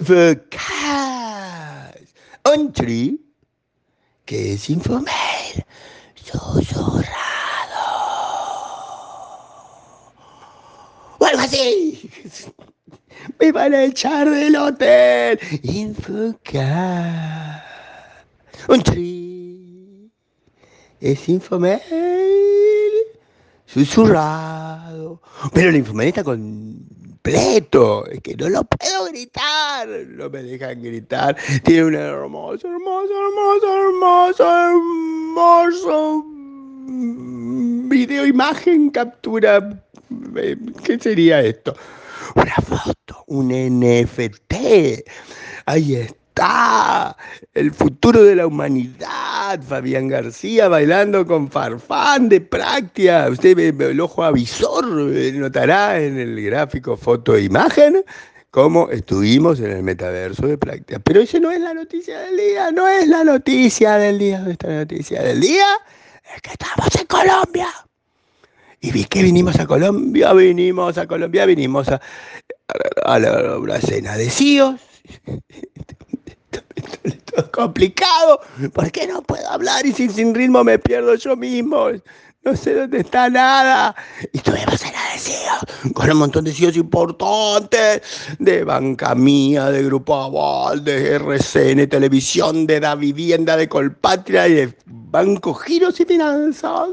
Infocast. Un tree que es Infomail susurrado. O algo así. Me van a echar del hotel. Infocast. Un tree es Infomail susurrado. Pero el Infomail está completo. Es que no lo puedo gritar. No me dejan gritar. Tiene un hermoso, hermoso, hermoso, hermoso, hermoso video, imagen, captura. ¿Qué sería esto? Una foto, un NFT. Ahí está. El futuro de la humanidad. Fabián García bailando con Farfán de Práctica. Usted ve el ojo avisor notará en el gráfico foto e imagen cómo estuvimos en el metaverso de Práctica. Pero esa no es la noticia del día. No es la noticia del día. Esta noticia del día es que estamos en Colombia. ¿Y vi que vinimos a Colombia? Vinimos a Colombia, vinimos a, a, la, a la cena de CIOs. Complicado. ¿Por qué no puedo hablar y sin, sin ritmo me pierdo yo mismo? No sé dónde está nada. Y la de CIOs, con un montón de CIOs importantes, de Banca Mía, de Grupo Aval, de RCN Televisión, de Da Vivienda, de Colpatria y de Banco Giros y Finanzas.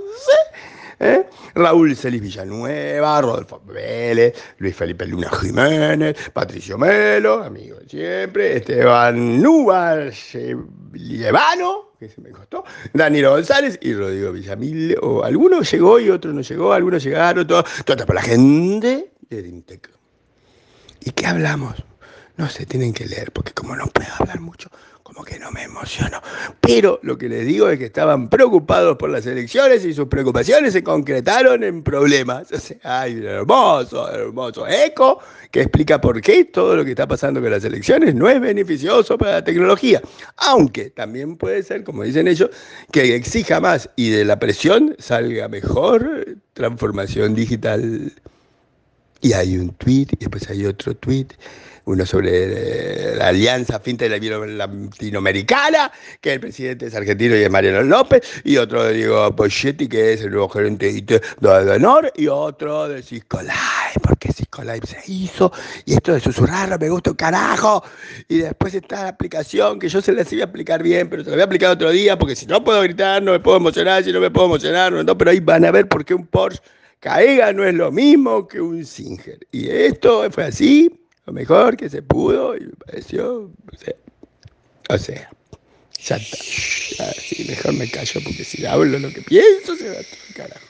¿Eh? Raúl Celis Villanueva, Rodolfo Vélez, Luis Felipe Luna Jiménez, Patricio Melo, amigo de siempre, Esteban Núbar Llevano, que se me costó, Danilo González y Rodrigo Villamil, o alguno llegó y otro no llegó, algunos llegaron, todo, todo por la gente de Dintec. ¿Y qué hablamos? No se tienen que leer, porque como no puedo hablar mucho, como que no me emociono. Pero lo que les digo es que estaban preocupados por las elecciones y sus preocupaciones se concretaron en problemas. O sea, hay un hermoso, hermoso eco que explica por qué todo lo que está pasando con las elecciones no es beneficioso para la tecnología. Aunque también puede ser, como dicen ellos, que exija más y de la presión salga mejor transformación digital. Y hay un tweet, y después hay otro tweet, uno sobre la alianza finta latinoamericana, que el presidente es argentino y es Mariano López, y otro de Diego Pochetti, que es el nuevo gerente de honor, y otro de Cisco Live, porque Cisco Live se hizo, y esto de susurrar me gusta carajo, y después está la aplicación, que yo se las iba a aplicar bien, pero se la voy a aplicar otro día, porque si no puedo gritar, no me puedo emocionar, si no me puedo emocionar, no, pero ahí van a ver por qué un Porsche Caega no es lo mismo que un Singer. Y esto fue así, lo mejor que se pudo, y me pareció, o sea, o sea ya está. Ya, sí, mejor me callo porque si hablo lo que pienso se va a todo el carajo.